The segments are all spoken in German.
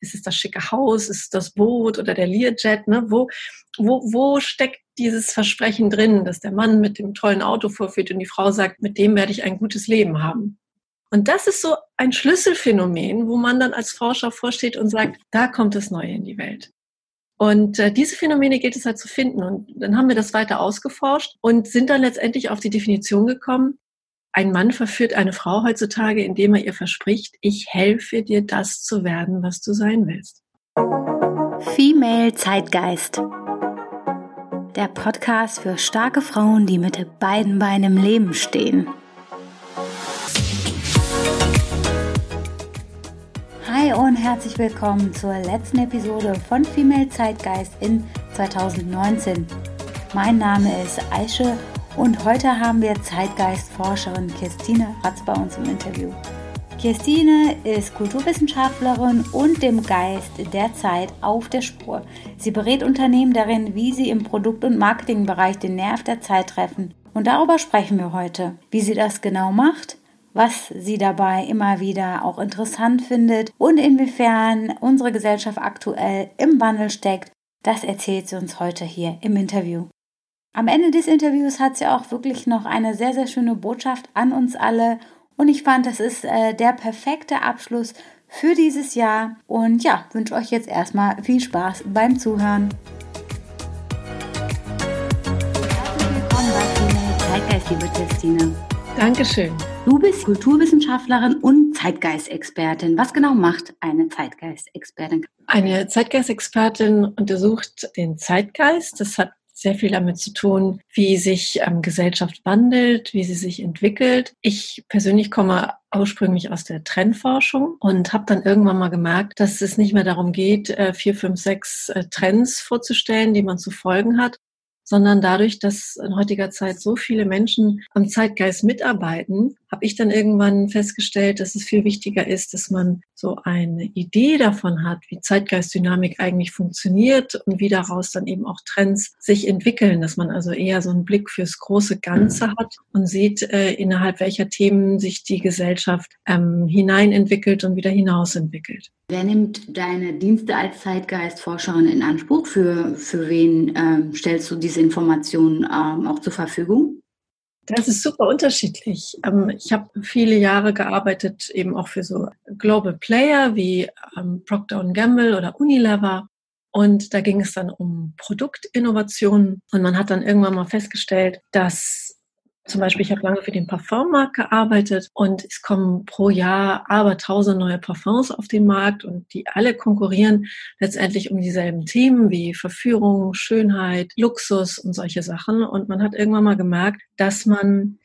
Ist es das schicke Haus? Ist es das Boot oder der Learjet? Ne? Wo, wo, wo steckt dieses Versprechen drin, dass der Mann mit dem tollen Auto vorführt und die Frau sagt, mit dem werde ich ein gutes Leben haben? Und das ist so ein Schlüsselphänomen, wo man dann als Forscher vorsteht und sagt, da kommt das Neue in die Welt. Und äh, diese Phänomene gilt es halt zu finden. Und dann haben wir das weiter ausgeforscht und sind dann letztendlich auf die Definition gekommen, ein Mann verführt eine Frau heutzutage, indem er ihr verspricht, ich helfe dir, das zu werden, was du sein willst. Female Zeitgeist. Der Podcast für starke Frauen, die mit beiden Beinen im Leben stehen. Hi und herzlich willkommen zur letzten Episode von Female Zeitgeist in 2019. Mein Name ist Aische und heute haben wir Zeitgeistforscherin Christine Ratz bei uns im Interview. Christine ist Kulturwissenschaftlerin und dem Geist der Zeit auf der Spur. Sie berät Unternehmen darin, wie sie im Produkt- und Marketingbereich den Nerv der Zeit treffen. Und darüber sprechen wir heute. Wie sie das genau macht, was sie dabei immer wieder auch interessant findet und inwiefern unsere Gesellschaft aktuell im Wandel steckt, das erzählt sie uns heute hier im Interview. Am Ende des Interviews hat sie auch wirklich noch eine sehr, sehr schöne Botschaft an uns alle. Und ich fand, das ist äh, der perfekte Abschluss für dieses Jahr. Und ja, wünsche euch jetzt erstmal viel Spaß beim Zuhören. Herzlich willkommen bei Zeitgeist, liebe Christine. Dankeschön. Du bist Kulturwissenschaftlerin und Zeitgeistexpertin. Was genau macht eine Zeitgeistexpertin? Eine Zeitgeistexpertin untersucht den Zeitgeist. Das hat sehr viel damit zu tun, wie sich ähm, Gesellschaft wandelt, wie sie sich entwickelt. Ich persönlich komme ursprünglich aus der Trendforschung und habe dann irgendwann mal gemerkt, dass es nicht mehr darum geht, äh, vier, fünf, sechs äh, Trends vorzustellen, die man zu folgen hat, sondern dadurch, dass in heutiger Zeit so viele Menschen am Zeitgeist mitarbeiten, habe ich dann irgendwann festgestellt, dass es viel wichtiger ist, dass man so eine Idee davon hat, wie Zeitgeistdynamik eigentlich funktioniert und wie daraus dann eben auch Trends sich entwickeln, dass man also eher so einen Blick fürs große Ganze hat und sieht, äh, innerhalb welcher Themen sich die Gesellschaft ähm, hineinentwickelt und wieder hinausentwickelt. Wer nimmt deine Dienste als Zeitgeistforscherin in Anspruch? Für, für wen ähm, stellst du diese Informationen ähm, auch zur Verfügung? Das ist super unterschiedlich. Ähm, ich habe viele Jahre gearbeitet, eben auch für so Global Player wie ähm, Procter Gamble oder Unilever. Und da ging es dann um Produktinnovationen. Und man hat dann irgendwann mal festgestellt, dass zum Beispiel, ich habe lange für den Parfummarkt gearbeitet und es kommen pro Jahr aber tausend neue Parfums auf den Markt und die alle konkurrieren letztendlich um dieselben Themen wie Verführung, Schönheit, Luxus und solche Sachen. Und man hat irgendwann mal gemerkt, dass man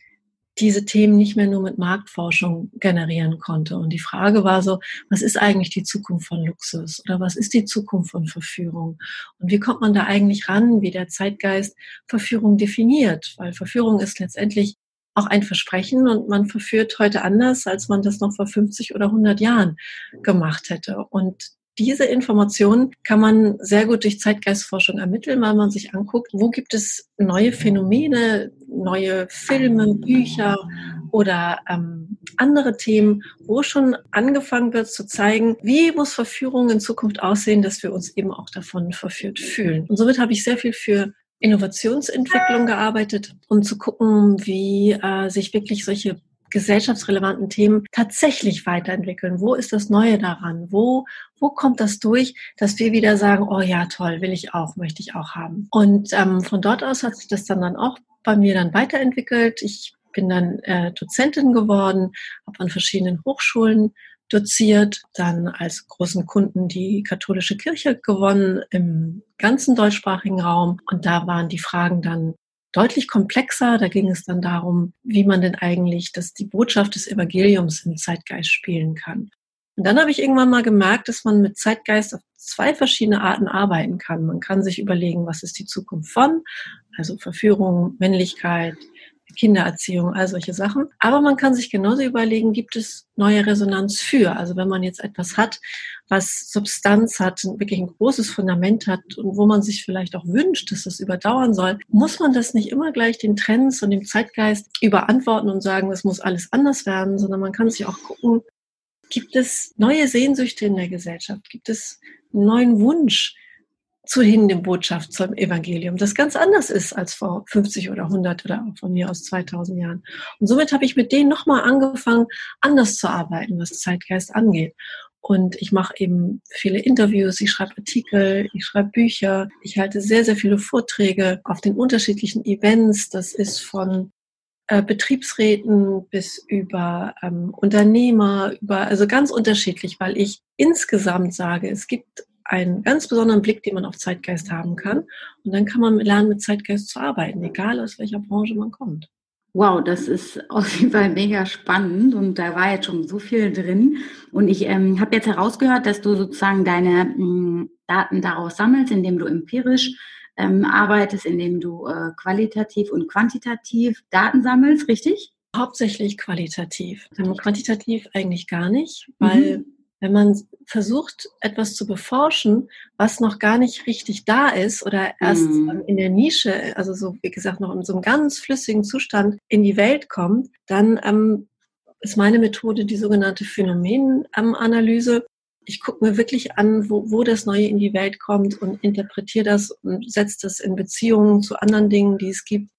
diese Themen nicht mehr nur mit Marktforschung generieren konnte. Und die Frage war so, was ist eigentlich die Zukunft von Luxus oder was ist die Zukunft von Verführung? Und wie kommt man da eigentlich ran, wie der Zeitgeist Verführung definiert? Weil Verführung ist letztendlich auch ein Versprechen und man verführt heute anders, als man das noch vor 50 oder 100 Jahren gemacht hätte. Und diese Informationen kann man sehr gut durch Zeitgeistforschung ermitteln, weil man sich anguckt, wo gibt es neue Phänomene, neue Filme, Bücher oder ähm, andere Themen, wo schon angefangen wird zu zeigen, wie muss Verführung in Zukunft aussehen, dass wir uns eben auch davon verführt fühlen. Und somit habe ich sehr viel für Innovationsentwicklung gearbeitet, um zu gucken, wie äh, sich wirklich solche gesellschaftsrelevanten Themen tatsächlich weiterentwickeln? Wo ist das Neue daran? Wo, wo kommt das durch, dass wir wieder sagen, oh ja, toll, will ich auch, möchte ich auch haben? Und ähm, von dort aus hat sich das dann, dann auch bei mir dann weiterentwickelt. Ich bin dann äh, Dozentin geworden, habe an verschiedenen Hochschulen doziert, dann als großen Kunden die katholische Kirche gewonnen im ganzen deutschsprachigen Raum. Und da waren die Fragen dann deutlich komplexer. Da ging es dann darum, wie man denn eigentlich das, die Botschaft des Evangeliums im Zeitgeist spielen kann. Und dann habe ich irgendwann mal gemerkt, dass man mit Zeitgeist auf zwei verschiedene Arten arbeiten kann. Man kann sich überlegen, was ist die Zukunft von, also Verführung, Männlichkeit, Kindererziehung, all solche Sachen. Aber man kann sich genauso überlegen, gibt es neue Resonanz für? Also wenn man jetzt etwas hat, was Substanz hat, wirklich ein großes Fundament hat und wo man sich vielleicht auch wünscht, dass das überdauern soll, muss man das nicht immer gleich den Trends und dem Zeitgeist überantworten und sagen, es muss alles anders werden, sondern man kann sich auch gucken, Gibt es neue Sehnsüchte in der Gesellschaft? Gibt es einen neuen Wunsch zu hin der Botschaft zum Evangelium, das ganz anders ist als vor 50 oder 100 oder von mir aus 2000 Jahren. Und somit habe ich mit denen nochmal angefangen, anders zu arbeiten, was Zeitgeist angeht. Und ich mache eben viele Interviews, ich schreibe Artikel, ich schreibe Bücher, ich halte sehr, sehr viele Vorträge auf den unterschiedlichen Events. Das ist von äh, Betriebsräten bis über ähm, Unternehmer, über, also ganz unterschiedlich, weil ich insgesamt sage, es gibt einen ganz besonderen Blick, den man auf Zeitgeist haben kann. Und dann kann man lernen, mit Zeitgeist zu arbeiten, egal aus welcher Branche man kommt. Wow, das ist auf jeden Fall mega spannend und da war jetzt schon so viel drin. Und ich ähm, habe jetzt herausgehört, dass du sozusagen deine mh, mm, Daten daraus sammelst, indem du empirisch ähm, arbeitest, indem du äh, qualitativ und quantitativ Daten sammelst, richtig? Hauptsächlich qualitativ. Quantitativ eigentlich gar nicht, weil mhm. Wenn man versucht, etwas zu beforschen, was noch gar nicht richtig da ist oder erst mhm. in der Nische, also so wie gesagt noch in so einem ganz flüssigen Zustand in die Welt kommt, dann ähm, ist meine Methode die sogenannte Phänomenanalyse. Ich gucke mir wirklich an, wo, wo das Neue in die Welt kommt und interpretiere das und setze das in Beziehungen zu anderen Dingen, die es gibt.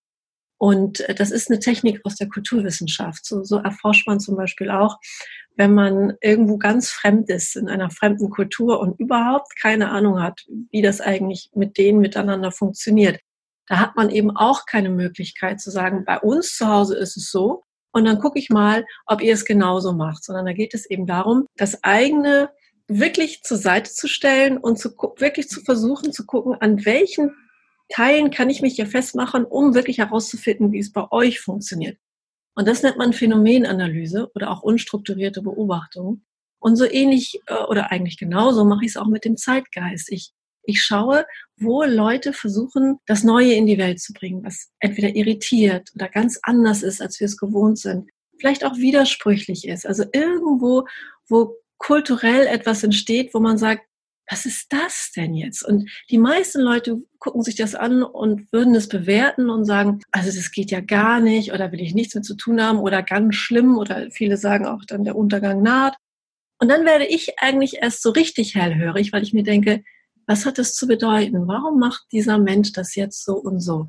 Und äh, das ist eine Technik aus der Kulturwissenschaft. So, so erforscht man zum Beispiel auch, wenn man irgendwo ganz fremd ist, in einer fremden Kultur und überhaupt keine Ahnung hat, wie das eigentlich mit denen miteinander funktioniert. Da hat man eben auch keine Möglichkeit zu sagen, bei uns zu Hause ist es so und dann gucke ich mal, ob ihr es genauso macht, sondern da geht es eben darum, das eigene wirklich zur Seite zu stellen und zu, wirklich zu versuchen zu gucken, an welchen Teilen kann ich mich hier festmachen, um wirklich herauszufinden, wie es bei euch funktioniert. Und das nennt man Phänomenanalyse oder auch unstrukturierte Beobachtung. Und so ähnlich äh, oder eigentlich genauso mache ich es auch mit dem Zeitgeist. Ich, ich schaue, wo Leute versuchen, das Neue in die Welt zu bringen, was entweder irritiert oder ganz anders ist, als wir es gewohnt sind. Vielleicht auch widersprüchlich ist. Also irgendwo, wo kulturell etwas entsteht, wo man sagt, was ist das denn jetzt? Und die meisten Leute gucken sich das an und würden es bewerten und sagen, also das geht ja gar nicht oder will ich nichts mit zu tun haben oder ganz schlimm oder viele sagen auch dann der Untergang naht. Und dann werde ich eigentlich erst so richtig hellhörig, weil ich mir denke, was hat das zu bedeuten? Warum macht dieser Mensch das jetzt so und so?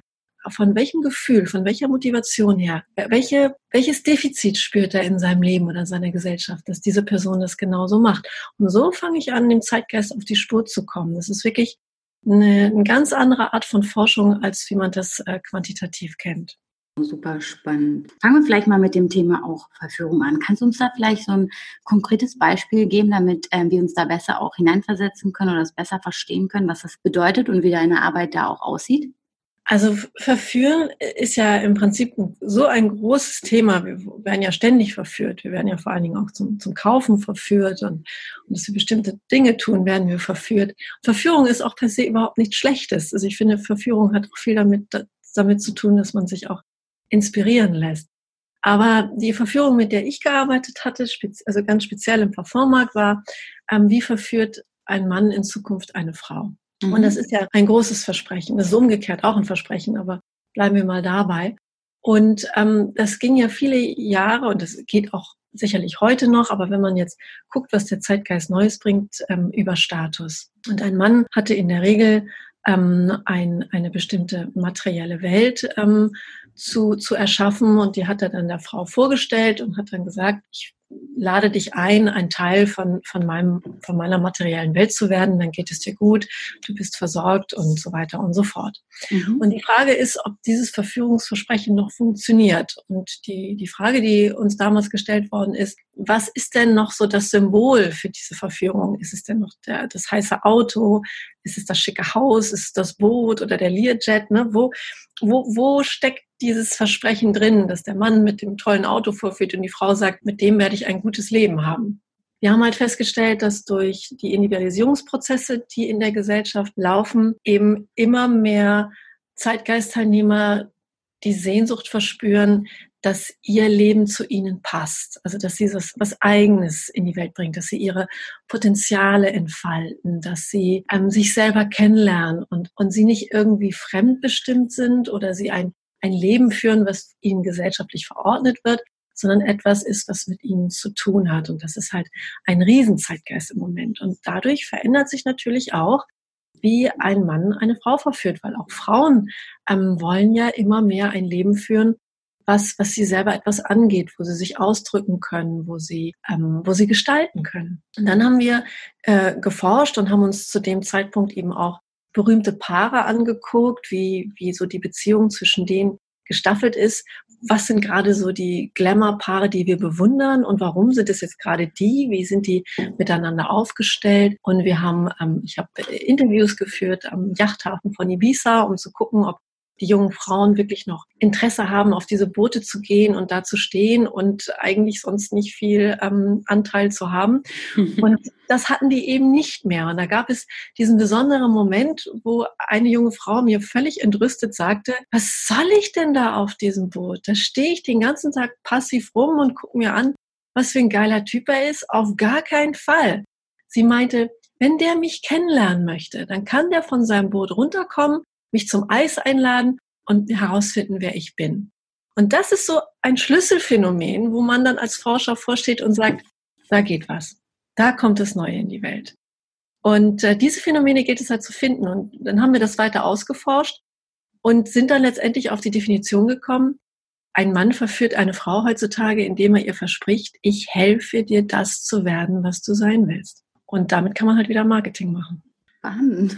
Von welchem Gefühl, von welcher Motivation her, welche, welches Defizit spürt er in seinem Leben oder seiner Gesellschaft, dass diese Person das genauso macht. Und so fange ich an, dem Zeitgeist auf die Spur zu kommen. Das ist wirklich eine, eine ganz andere Art von Forschung, als wie man das äh, quantitativ kennt. Super spannend. Fangen wir vielleicht mal mit dem Thema auch Verführung an. Kannst du uns da vielleicht so ein konkretes Beispiel geben, damit äh, wir uns da besser auch hineinversetzen können oder das besser verstehen können, was das bedeutet und wie deine Arbeit da auch aussieht? Also verführen ist ja im Prinzip so ein großes Thema. Wir werden ja ständig verführt. Wir werden ja vor allen Dingen auch zum, zum Kaufen verführt und, und dass wir bestimmte Dinge tun, werden wir verführt. Verführung ist auch per se überhaupt nichts Schlechtes. Also ich finde, Verführung hat auch viel damit, damit zu tun, dass man sich auch inspirieren lässt. Aber die Verführung, mit der ich gearbeitet hatte, also ganz speziell im Parfummarkt, war, ähm, wie verführt ein Mann in Zukunft eine Frau? Mhm. Und das ist ja ein großes Versprechen. Das ist umgekehrt auch ein Versprechen, aber bleiben wir mal dabei. Und ähm, das ging ja viele Jahre und das geht auch sicherlich heute noch, aber wenn man jetzt guckt, was der Zeitgeist Neues bringt, ähm, über Status. Und ein Mann hatte in der Regel ähm, ein, eine bestimmte materielle Welt ähm, zu, zu erschaffen und die hat er dann der Frau vorgestellt und hat dann gesagt, ich lade dich ein, ein Teil von, von, meinem, von meiner materiellen Welt zu werden, dann geht es dir gut, du bist versorgt und so weiter und so fort. Mhm. Und die Frage ist, ob dieses Verführungsversprechen noch funktioniert. Und die, die Frage, die uns damals gestellt worden ist, was ist denn noch so das Symbol für diese Verführung? Ist es denn noch der, das heiße Auto? Ist es das schicke Haus? Ist es das Boot oder der Learjet? Ne? Wo, wo, wo steckt dieses Versprechen drin, dass der Mann mit dem tollen Auto vorführt und die Frau sagt, mit dem werde ich ein gutes Leben haben. Wir haben halt festgestellt, dass durch die Individualisierungsprozesse, die in der Gesellschaft laufen, eben immer mehr Zeitgeistteilnehmer die Sehnsucht verspüren, dass ihr Leben zu ihnen passt. Also, dass sie was Eigenes in die Welt bringen, dass sie ihre Potenziale entfalten, dass sie ähm, sich selber kennenlernen und, und sie nicht irgendwie fremdbestimmt sind oder sie ein ein Leben führen, was ihnen gesellschaftlich verordnet wird, sondern etwas ist, was mit ihnen zu tun hat. Und das ist halt ein Riesenzeitgeist im Moment. Und dadurch verändert sich natürlich auch, wie ein Mann eine Frau verführt, weil auch Frauen ähm, wollen ja immer mehr ein Leben führen, was, was sie selber etwas angeht, wo sie sich ausdrücken können, wo sie, ähm, wo sie gestalten können. Und dann haben wir äh, geforscht und haben uns zu dem Zeitpunkt eben auch berühmte Paare angeguckt, wie, wie so die Beziehung zwischen denen gestaffelt ist. Was sind gerade so die Glamour-Paare, die wir bewundern und warum sind es jetzt gerade die? Wie sind die miteinander aufgestellt? Und wir haben, ähm, ich habe Interviews geführt am Yachthafen von Ibiza, um zu gucken, ob die jungen Frauen wirklich noch Interesse haben, auf diese Boote zu gehen und da zu stehen und eigentlich sonst nicht viel ähm, Anteil zu haben. Und das hatten die eben nicht mehr. Und da gab es diesen besonderen Moment, wo eine junge Frau mir völlig entrüstet sagte, was soll ich denn da auf diesem Boot? Da stehe ich den ganzen Tag passiv rum und gucke mir an, was für ein geiler Typ er ist. Auf gar keinen Fall. Sie meinte, wenn der mich kennenlernen möchte, dann kann der von seinem Boot runterkommen mich zum Eis einladen und herausfinden, wer ich bin. Und das ist so ein Schlüsselphänomen, wo man dann als Forscher vorsteht und sagt, da geht was. Da kommt das Neue in die Welt. Und äh, diese Phänomene geht es halt zu finden. Und dann haben wir das weiter ausgeforscht und sind dann letztendlich auf die Definition gekommen, ein Mann verführt eine Frau heutzutage, indem er ihr verspricht, ich helfe dir, das zu werden, was du sein willst. Und damit kann man halt wieder Marketing machen. Spannend.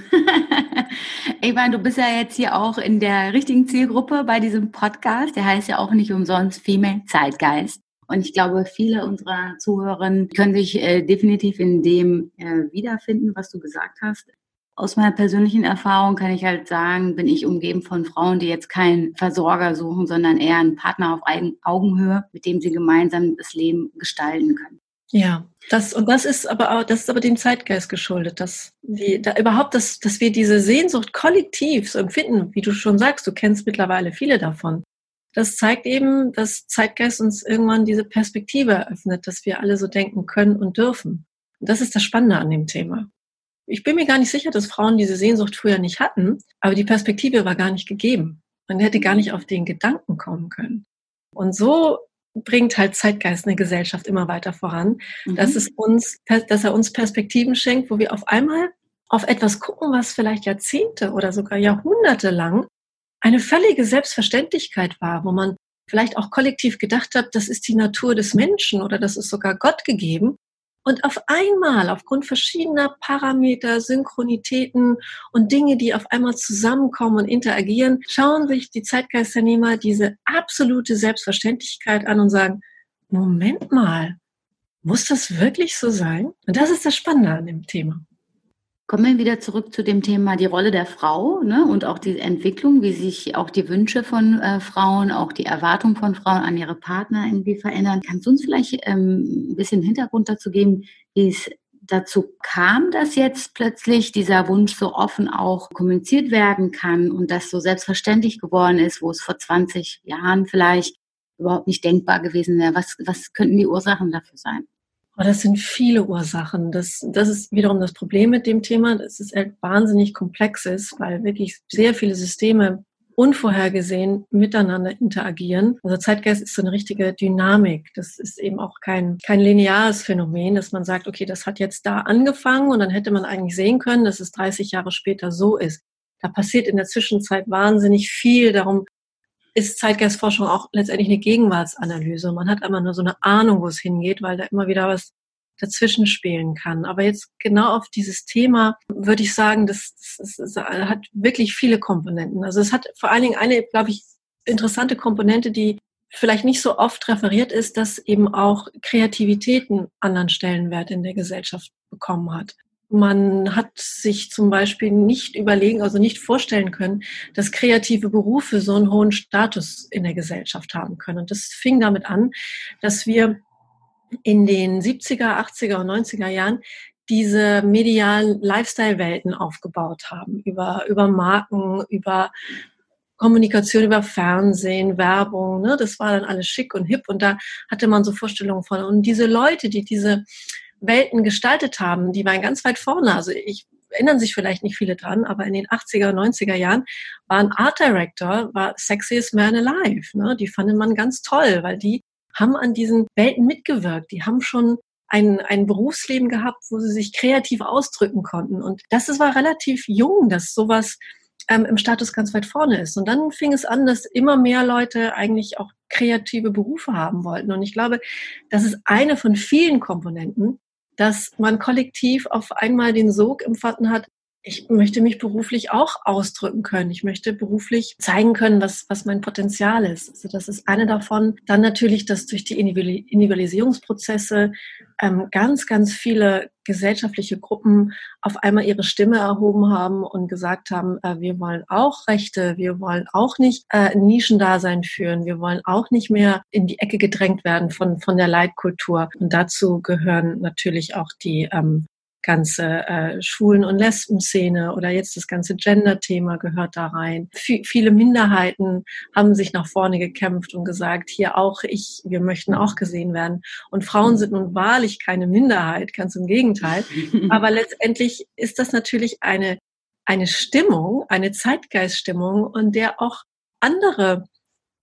ich meine, du bist ja jetzt hier auch in der richtigen Zielgruppe bei diesem Podcast. Der heißt ja auch nicht umsonst Female Zeitgeist. Und ich glaube, viele unserer Zuhörerinnen können sich äh, definitiv in dem äh, wiederfinden, was du gesagt hast. Aus meiner persönlichen Erfahrung kann ich halt sagen, bin ich umgeben von Frauen, die jetzt keinen Versorger suchen, sondern eher einen Partner auf Augenhöhe, mit dem sie gemeinsam das Leben gestalten können. Ja, das, und das ist aber auch, das ist aber dem Zeitgeist geschuldet, dass wir da überhaupt, dass, dass wir diese Sehnsucht kollektiv so empfinden, wie du schon sagst, du kennst mittlerweile viele davon. Das zeigt eben, dass Zeitgeist uns irgendwann diese Perspektive eröffnet, dass wir alle so denken können und dürfen. Und das ist das Spannende an dem Thema. Ich bin mir gar nicht sicher, dass Frauen diese Sehnsucht früher nicht hatten, aber die Perspektive war gar nicht gegeben. Man hätte gar nicht auf den Gedanken kommen können. Und so bringt halt Zeitgeist eine Gesellschaft immer weiter voran, mhm. dass es uns, dass er uns Perspektiven schenkt, wo wir auf einmal auf etwas gucken, was vielleicht Jahrzehnte oder sogar Jahrhunderte lang eine völlige Selbstverständlichkeit war, wo man vielleicht auch kollektiv gedacht hat, das ist die Natur des Menschen oder das ist sogar Gott gegeben. Und auf einmal, aufgrund verschiedener Parameter, Synchronitäten und Dinge, die auf einmal zusammenkommen und interagieren, schauen sich die Zeitgeisternehmer diese absolute Selbstverständlichkeit an und sagen, Moment mal, muss das wirklich so sein? Und das ist das Spannende an dem Thema. Kommen wir wieder zurück zu dem Thema die Rolle der Frau ne, und auch die Entwicklung, wie sich auch die Wünsche von äh, Frauen, auch die Erwartungen von Frauen an ihre Partner irgendwie verändern. Kannst du uns vielleicht ähm, ein bisschen Hintergrund dazu geben, wie es dazu kam, dass jetzt plötzlich dieser Wunsch so offen auch kommuniziert werden kann und das so selbstverständlich geworden ist, wo es vor 20 Jahren vielleicht überhaupt nicht denkbar gewesen wäre? Was, was könnten die Ursachen dafür sein? Aber das sind viele Ursachen. Das, das ist wiederum das Problem mit dem Thema, dass es halt wahnsinnig komplex ist, weil wirklich sehr viele Systeme unvorhergesehen miteinander interagieren. Also Zeitgeist ist so eine richtige Dynamik. Das ist eben auch kein, kein lineares Phänomen, dass man sagt, okay, das hat jetzt da angefangen und dann hätte man eigentlich sehen können, dass es 30 Jahre später so ist. Da passiert in der Zwischenzeit wahnsinnig viel. Darum ist Zeitgeistforschung auch letztendlich eine Gegenwartsanalyse. Man hat immer nur so eine Ahnung, wo es hingeht, weil da immer wieder was dazwischen spielen kann. Aber jetzt genau auf dieses Thema würde ich sagen, das, das, das hat wirklich viele Komponenten. Also es hat vor allen Dingen eine, glaube ich, interessante Komponente, die vielleicht nicht so oft referiert ist, dass eben auch Kreativität einen anderen Stellenwert in der Gesellschaft bekommen hat. Man hat sich zum Beispiel nicht überlegen, also nicht vorstellen können, dass kreative Berufe so einen hohen Status in der Gesellschaft haben können. Und das fing damit an, dass wir in den 70er, 80er und 90er Jahren diese medialen Lifestyle-Welten aufgebaut haben, über, über Marken, über Kommunikation über Fernsehen, Werbung, ne? das war dann alles schick und hip und da hatte man so Vorstellungen von. Und diese Leute, die diese Welten gestaltet haben, die waren ganz weit vorne. Also ich erinnern sich vielleicht nicht viele dran, aber in den 80er, 90er Jahren war ein Art Director, war Sexiest Man Alive. Ne? Die fand man ganz toll, weil die haben an diesen Welten mitgewirkt. Die haben schon ein, ein Berufsleben gehabt, wo sie sich kreativ ausdrücken konnten. Und das ist, war relativ jung, dass sowas ähm, im Status ganz weit vorne ist. Und dann fing es an, dass immer mehr Leute eigentlich auch kreative Berufe haben wollten. Und ich glaube, das ist eine von vielen Komponenten, dass man kollektiv auf einmal den Sog empfunden hat, ich möchte mich beruflich auch ausdrücken können. Ich möchte beruflich zeigen können, was, was mein Potenzial ist. Also das ist eine davon. Dann natürlich, dass durch die Individualisierungsprozesse ähm, ganz, ganz viele gesellschaftliche Gruppen auf einmal ihre Stimme erhoben haben und gesagt haben, äh, wir wollen auch Rechte, wir wollen auch nicht äh, Nischendasein führen, wir wollen auch nicht mehr in die Ecke gedrängt werden von, von der Leitkultur. Und dazu gehören natürlich auch die ähm, ganze äh, Schwulen- und Lesben-Szene oder jetzt das ganze Gender-Thema gehört da rein. V viele Minderheiten haben sich nach vorne gekämpft und gesagt, hier auch ich, wir möchten auch gesehen werden. Und Frauen sind nun wahrlich keine Minderheit, ganz im Gegenteil. Aber letztendlich ist das natürlich eine, eine Stimmung, eine Zeitgeiststimmung, und der auch andere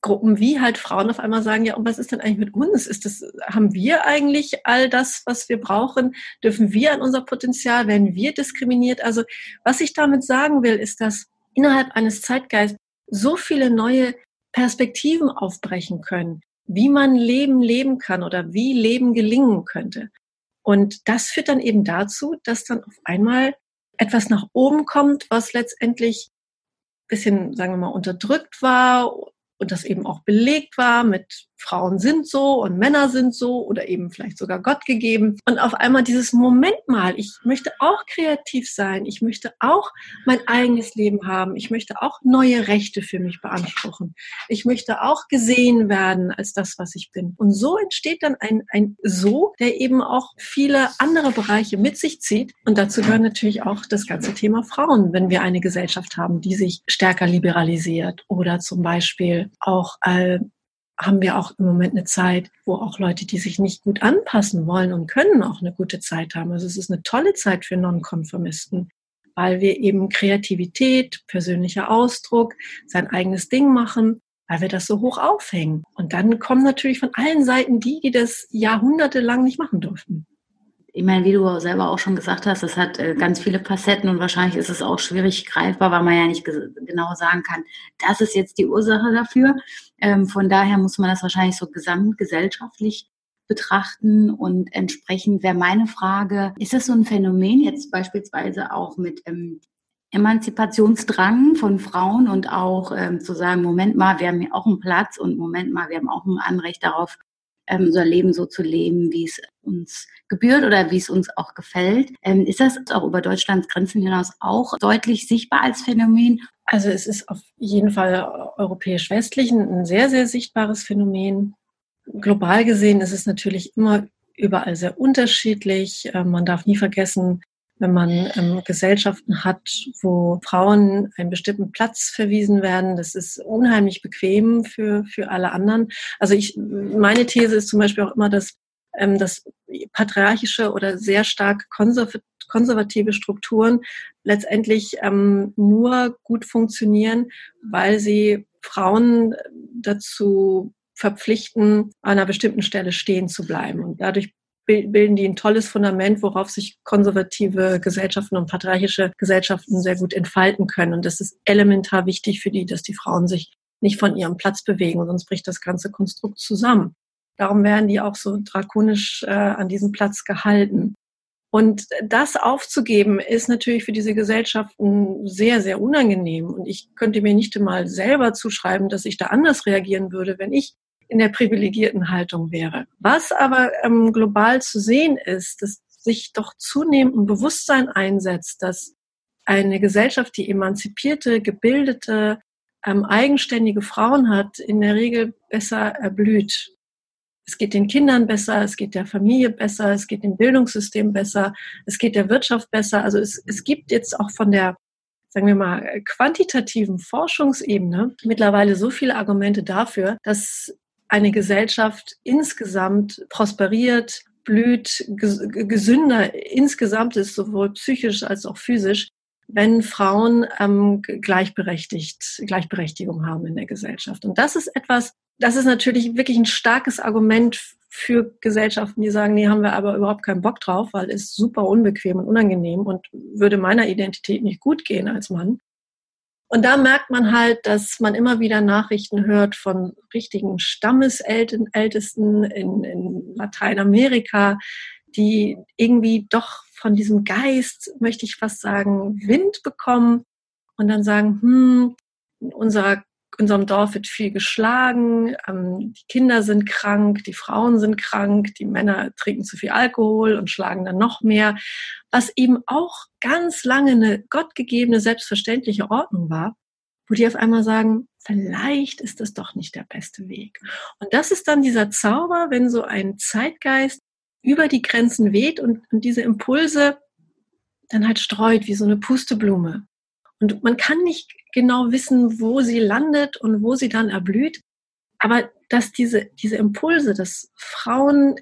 Gruppen wie halt Frauen auf einmal sagen, ja, und was ist denn eigentlich mit uns? Ist das, haben wir eigentlich all das, was wir brauchen? Dürfen wir an unser Potenzial? Werden wir diskriminiert? Also, was ich damit sagen will, ist, dass innerhalb eines Zeitgeists so viele neue Perspektiven aufbrechen können, wie man Leben leben kann oder wie Leben gelingen könnte. Und das führt dann eben dazu, dass dann auf einmal etwas nach oben kommt, was letztendlich bisschen, sagen wir mal, unterdrückt war und das eben auch belegt war mit Frauen sind so und Männer sind so oder eben vielleicht sogar Gott gegeben. Und auf einmal dieses Moment mal, ich möchte auch kreativ sein, ich möchte auch mein eigenes Leben haben, ich möchte auch neue Rechte für mich beanspruchen, ich möchte auch gesehen werden als das, was ich bin. Und so entsteht dann ein, ein So, der eben auch viele andere Bereiche mit sich zieht. Und dazu gehört natürlich auch das ganze Thema Frauen, wenn wir eine Gesellschaft haben, die sich stärker liberalisiert oder zum Beispiel auch äh, haben wir auch im Moment eine Zeit, wo auch Leute, die sich nicht gut anpassen wollen und können, auch eine gute Zeit haben. Also es ist eine tolle Zeit für Nonkonformisten, weil wir eben Kreativität, persönlicher Ausdruck, sein eigenes Ding machen, weil wir das so hoch aufhängen. Und dann kommen natürlich von allen Seiten die, die das jahrhundertelang nicht machen durften ich meine, wie du selber auch schon gesagt hast, es hat äh, ganz viele Facetten und wahrscheinlich ist es auch schwierig greifbar, weil man ja nicht genau sagen kann, das ist jetzt die Ursache dafür. Ähm, von daher muss man das wahrscheinlich so gesamtgesellschaftlich betrachten und entsprechend wäre meine Frage, ist das so ein Phänomen jetzt beispielsweise auch mit ähm, Emanzipationsdrang von Frauen und auch ähm, zu sagen, Moment mal, wir haben hier auch einen Platz und Moment mal, wir haben auch ein Anrecht darauf, ähm, unser Leben so zu leben, wie es uns gebührt oder wie es uns auch gefällt. Ähm, ist das auch über Deutschlands Grenzen hinaus auch deutlich sichtbar als Phänomen? Also es ist auf jeden Fall europäisch-westlich ein sehr, sehr sichtbares Phänomen. Global gesehen ist es natürlich immer überall sehr unterschiedlich. Äh, man darf nie vergessen, wenn man ähm, Gesellschaften hat, wo Frauen einen bestimmten Platz verwiesen werden. Das ist unheimlich bequem für, für alle anderen. Also ich, meine These ist zum Beispiel auch immer, dass, ähm, dass patriarchische oder sehr stark konservative Strukturen letztendlich ähm, nur gut funktionieren, weil sie Frauen dazu verpflichten, an einer bestimmten Stelle stehen zu bleiben. Und dadurch bilden die ein tolles Fundament, worauf sich konservative Gesellschaften und patriarchische Gesellschaften sehr gut entfalten können. Und das ist elementar wichtig für die, dass die Frauen sich nicht von ihrem Platz bewegen, sonst bricht das ganze Konstrukt zusammen. Darum werden die auch so drakonisch äh, an diesem Platz gehalten. Und das aufzugeben, ist natürlich für diese Gesellschaften sehr, sehr unangenehm. Und ich könnte mir nicht einmal selber zuschreiben, dass ich da anders reagieren würde, wenn ich in der privilegierten Haltung wäre. Was aber ähm, global zu sehen ist, dass sich doch zunehmend ein Bewusstsein einsetzt, dass eine Gesellschaft, die emanzipierte, gebildete, ähm, eigenständige Frauen hat, in der Regel besser erblüht. Es geht den Kindern besser, es geht der Familie besser, es geht dem Bildungssystem besser, es geht der Wirtschaft besser. Also es, es gibt jetzt auch von der, sagen wir mal, quantitativen Forschungsebene mittlerweile so viele Argumente dafür, dass eine Gesellschaft insgesamt prosperiert, blüht, gesünder insgesamt ist, sowohl psychisch als auch physisch, wenn Frauen ähm, gleichberechtigt, Gleichberechtigung haben in der Gesellschaft. Und das ist etwas, das ist natürlich wirklich ein starkes Argument für Gesellschaften, die sagen, nee, haben wir aber überhaupt keinen Bock drauf, weil es super unbequem und unangenehm und würde meiner Identität nicht gut gehen als Mann. Und da merkt man halt, dass man immer wieder Nachrichten hört von richtigen Stammesältesten in, in Lateinamerika, die irgendwie doch von diesem Geist, möchte ich fast sagen, Wind bekommen und dann sagen, hm, in unserer, unserem Dorf wird viel geschlagen, ähm, die Kinder sind krank, die Frauen sind krank, die Männer trinken zu viel Alkohol und schlagen dann noch mehr, was eben auch ganz lange eine gottgegebene, selbstverständliche Ordnung war, wo die auf einmal sagen, vielleicht ist das doch nicht der beste Weg. Und das ist dann dieser Zauber, wenn so ein Zeitgeist über die Grenzen weht und, und diese Impulse dann halt streut, wie so eine Pusteblume. Und man kann nicht genau wissen, wo sie landet und wo sie dann erblüht. Aber dass diese, diese Impulse, dass Frauen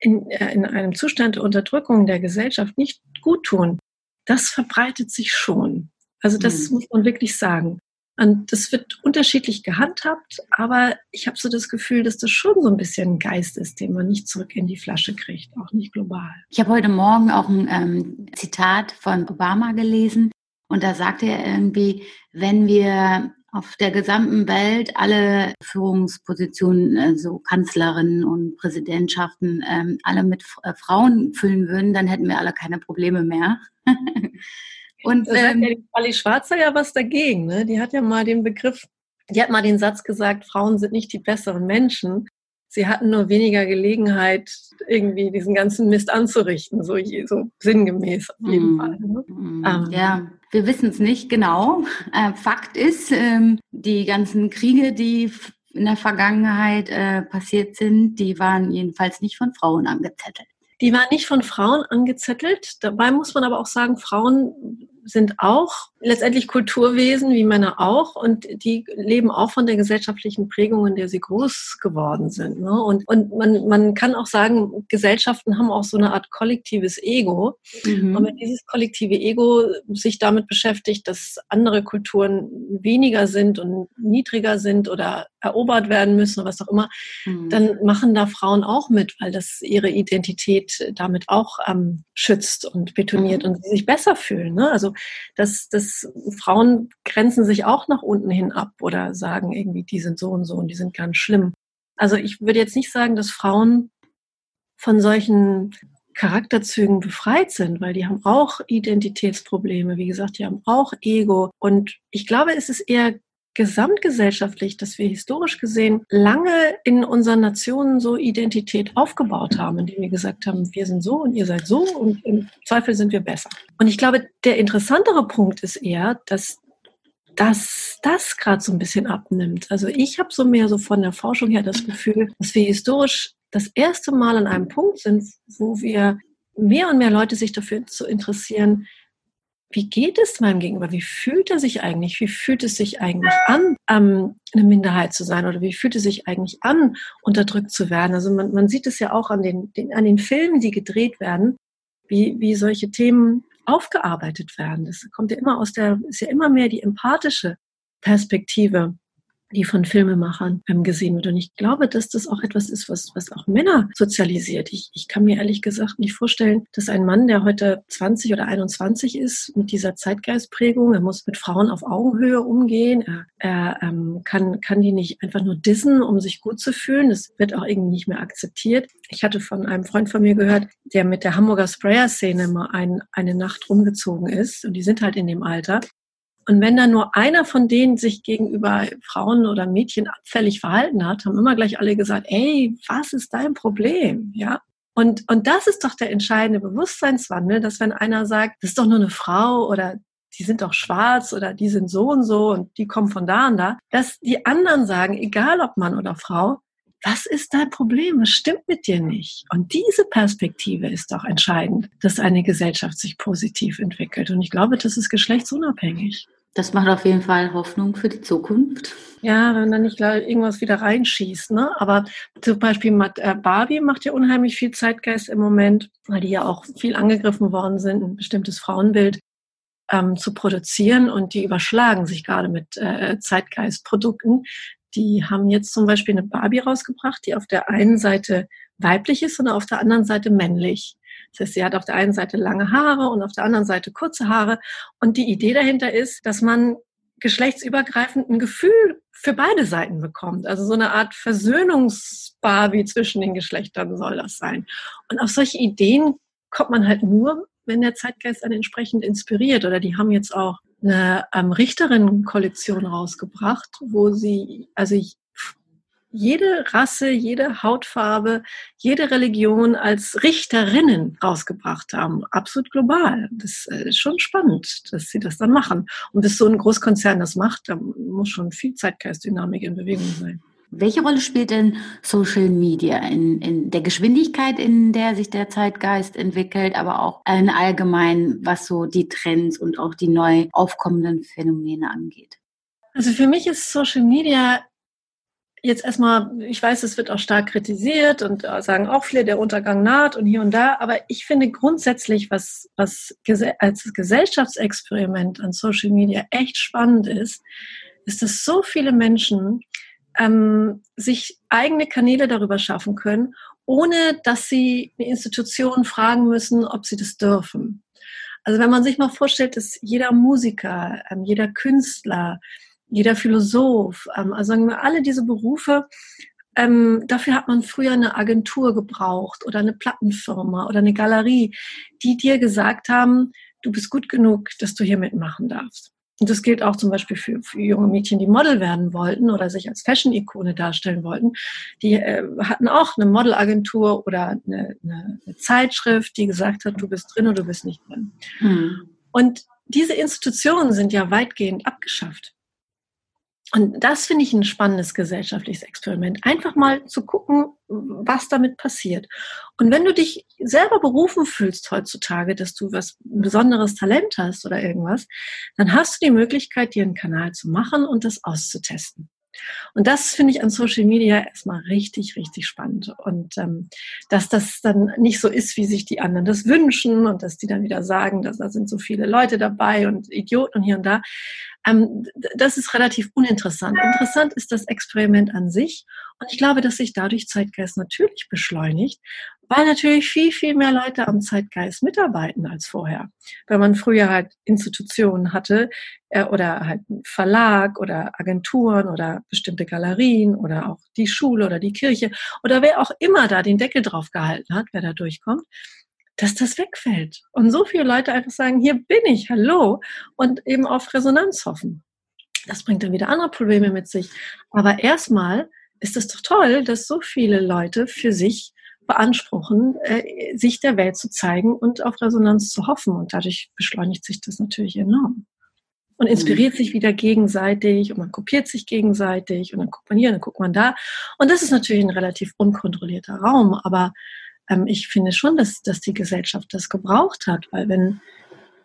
in, äh, in einem Zustand der Unterdrückung der Gesellschaft nicht gut tun, das verbreitet sich schon. Also das mhm. muss man wirklich sagen. Und das wird unterschiedlich gehandhabt, aber ich habe so das Gefühl, dass das schon so ein bisschen ein Geist ist, den man nicht zurück in die Flasche kriegt, auch nicht global. Ich habe heute Morgen auch ein ähm, Zitat von Obama gelesen und da sagte er irgendwie, wenn wir auf der gesamten Welt alle Führungspositionen, also Kanzlerinnen und Präsidentschaften, ähm, alle mit äh, Frauen füllen würden, dann hätten wir alle keine Probleme mehr. Und da ähm, ja die Frau Schwarzer ja was dagegen. Ne? Die hat ja mal den Begriff, die hat mal den Satz gesagt, Frauen sind nicht die besseren Menschen. Sie hatten nur weniger Gelegenheit, irgendwie diesen ganzen Mist anzurichten, so, so sinngemäß auf jeden mm. Fall. Ne? Mm. Ähm. Ja, wir wissen es nicht genau. Äh, Fakt ist, ähm, die ganzen Kriege, die in der Vergangenheit äh, passiert sind, die waren jedenfalls nicht von Frauen angezettelt. Die waren nicht von Frauen angezettelt. Dabei muss man aber auch sagen, Frauen sind auch letztendlich Kulturwesen, wie Männer auch, und die leben auch von der gesellschaftlichen Prägung, in der sie groß geworden sind. Ne? Und, und man, man kann auch sagen, Gesellschaften haben auch so eine Art kollektives Ego. Mhm. Und wenn dieses kollektive Ego sich damit beschäftigt, dass andere Kulturen weniger sind und niedriger sind oder erobert werden müssen oder was auch immer, mhm. dann machen da Frauen auch mit, weil das ihre Identität damit auch ähm, schützt und betoniert mhm. und sie sich besser fühlen. Ne? Also dass, dass Frauen grenzen sich auch nach unten hin ab oder sagen irgendwie, die sind so und so und die sind ganz schlimm. Also ich würde jetzt nicht sagen, dass Frauen von solchen Charakterzügen befreit sind, weil die haben auch Identitätsprobleme, wie gesagt, die haben auch Ego. Und ich glaube, es ist eher gesamtgesellschaftlich, dass wir historisch gesehen lange in unseren Nationen so Identität aufgebaut haben, indem wir gesagt haben, wir sind so und ihr seid so und im Zweifel sind wir besser. Und ich glaube, der interessantere Punkt ist eher, dass dass das gerade so ein bisschen abnimmt. Also ich habe so mehr so von der Forschung her das Gefühl, dass wir historisch das erste Mal an einem Punkt sind, wo wir mehr und mehr Leute sich dafür zu interessieren, wie geht es meinem Gegenüber? Wie fühlt er sich eigentlich? Wie fühlt es sich eigentlich an, ähm, eine Minderheit zu sein? Oder wie fühlt es sich eigentlich an, unterdrückt zu werden? Also man, man sieht es ja auch an den, den, an den Filmen, die gedreht werden, wie, wie solche Themen aufgearbeitet werden. Das kommt ja immer aus der, ist ja immer mehr die empathische Perspektive die von Filmemachern ähm, gesehen wird. Und ich glaube, dass das auch etwas ist, was, was auch Männer sozialisiert. Ich, ich kann mir ehrlich gesagt nicht vorstellen, dass ein Mann, der heute 20 oder 21 ist, mit dieser Zeitgeistprägung, er muss mit Frauen auf Augenhöhe umgehen, er, er ähm, kann, kann die nicht einfach nur dissen, um sich gut zu fühlen. Das wird auch irgendwie nicht mehr akzeptiert. Ich hatte von einem Freund von mir gehört, der mit der Hamburger Sprayer-Szene mal ein, eine Nacht rumgezogen ist. Und die sind halt in dem Alter. Und wenn dann nur einer von denen sich gegenüber Frauen oder Mädchen abfällig verhalten hat, haben immer gleich alle gesagt, ey, was ist dein Problem? Ja. Und, und das ist doch der entscheidende Bewusstseinswandel, dass wenn einer sagt, das ist doch nur eine Frau oder die sind doch schwarz oder die sind so und so und die kommen von da und da, dass die anderen sagen, egal ob Mann oder Frau, was ist dein Problem? Was stimmt mit dir nicht? Und diese Perspektive ist doch entscheidend, dass eine Gesellschaft sich positiv entwickelt. Und ich glaube, das ist geschlechtsunabhängig. Das macht auf jeden Fall Hoffnung für die Zukunft. Ja, wenn dann nicht irgendwas wieder reinschießt. Ne? Aber zum Beispiel äh, Barbie macht ja unheimlich viel Zeitgeist im Moment, weil die ja auch viel angegriffen worden sind, ein bestimmtes Frauenbild. ähm, zu produzieren und die überschlagen sich gerade mit äh, Zeitgeistprodukten. Die haben jetzt zum Beispiel eine Barbie rausgebracht, die auf der einen Seite weiblich ist und auf der anderen Seite männlich. Das heißt, sie hat auf der einen Seite lange Haare und auf der anderen Seite kurze Haare. Und die Idee dahinter ist, dass man geschlechtsübergreifend ein Gefühl für beide Seiten bekommt. Also so eine Art Versöhnungsbarbie zwischen den Geschlechtern soll das sein. Und auf solche Ideen kommt man halt nur, wenn der Zeitgeist dann entsprechend inspiriert. Oder die haben jetzt auch eine ähm, Richterinnen-Kollektion rausgebracht, wo sie, also jede Rasse, jede Hautfarbe, jede Religion als Richterinnen rausgebracht haben. Absolut global. Das äh, ist schon spannend, dass sie das dann machen. Und bis so ein Großkonzern das macht, da muss schon viel Zeitgeistdynamik in Bewegung sein. Welche Rolle spielt denn Social Media in, in der Geschwindigkeit, in der sich der Zeitgeist entwickelt, aber auch in allgemein, was so die Trends und auch die neu aufkommenden Phänomene angeht? Also für mich ist Social Media jetzt erstmal, ich weiß, es wird auch stark kritisiert und äh, sagen auch viele, der Untergang naht und hier und da, aber ich finde grundsätzlich, was, was als Gesellschaftsexperiment an Social Media echt spannend ist, ist, dass so viele Menschen ähm, sich eigene Kanäle darüber schaffen können, ohne dass sie eine Institution fragen müssen, ob sie das dürfen. Also wenn man sich mal vorstellt, dass jeder Musiker, ähm, jeder Künstler, jeder Philosoph, ähm, also sagen wir alle diese Berufe, ähm, dafür hat man früher eine Agentur gebraucht oder eine Plattenfirma oder eine Galerie, die dir gesagt haben, du bist gut genug, dass du hier mitmachen darfst. Und das gilt auch zum Beispiel für, für junge Mädchen, die Model werden wollten oder sich als Fashion-Ikone darstellen wollten. Die äh, hatten auch eine Modelagentur oder eine, eine, eine, Zeitschrift, die gesagt hat, du bist drin oder du bist nicht drin. Hm. Und diese Institutionen sind ja weitgehend abgeschafft. Und das finde ich ein spannendes gesellschaftliches Experiment. Einfach mal zu gucken, was damit passiert. Und wenn du dich selber berufen fühlst heutzutage, dass du was besonderes Talent hast oder irgendwas, dann hast du die Möglichkeit, dir einen Kanal zu machen und das auszutesten. Und das finde ich an Social Media erstmal richtig, richtig spannend. Und ähm, dass das dann nicht so ist, wie sich die anderen das wünschen und dass die dann wieder sagen, dass da sind so viele Leute dabei und Idioten und hier und da. Ähm, das ist relativ uninteressant. Interessant ist das Experiment an sich. Und ich glaube, dass sich dadurch Zeitgeist natürlich beschleunigt, weil natürlich viel, viel mehr Leute am Zeitgeist mitarbeiten als vorher. Wenn man früher halt Institutionen hatte äh, oder halt einen Verlag oder Agenturen oder bestimmte Galerien oder auch die Schule oder die Kirche oder wer auch immer da den Deckel drauf gehalten hat, wer da durchkommt, dass das wegfällt. Und so viele Leute einfach sagen, hier bin ich, hallo, und eben auf Resonanz hoffen. Das bringt dann wieder andere Probleme mit sich. Aber erstmal ist es doch toll, dass so viele Leute für sich beanspruchen, äh, sich der Welt zu zeigen und auf Resonanz zu hoffen. Und dadurch beschleunigt sich das natürlich enorm. Und inspiriert mhm. sich wieder gegenseitig und man kopiert sich gegenseitig und dann guckt man hier, dann guckt man da. Und das ist natürlich ein relativ unkontrollierter Raum, aber ähm, ich finde schon, dass, dass die Gesellschaft das gebraucht hat, weil wenn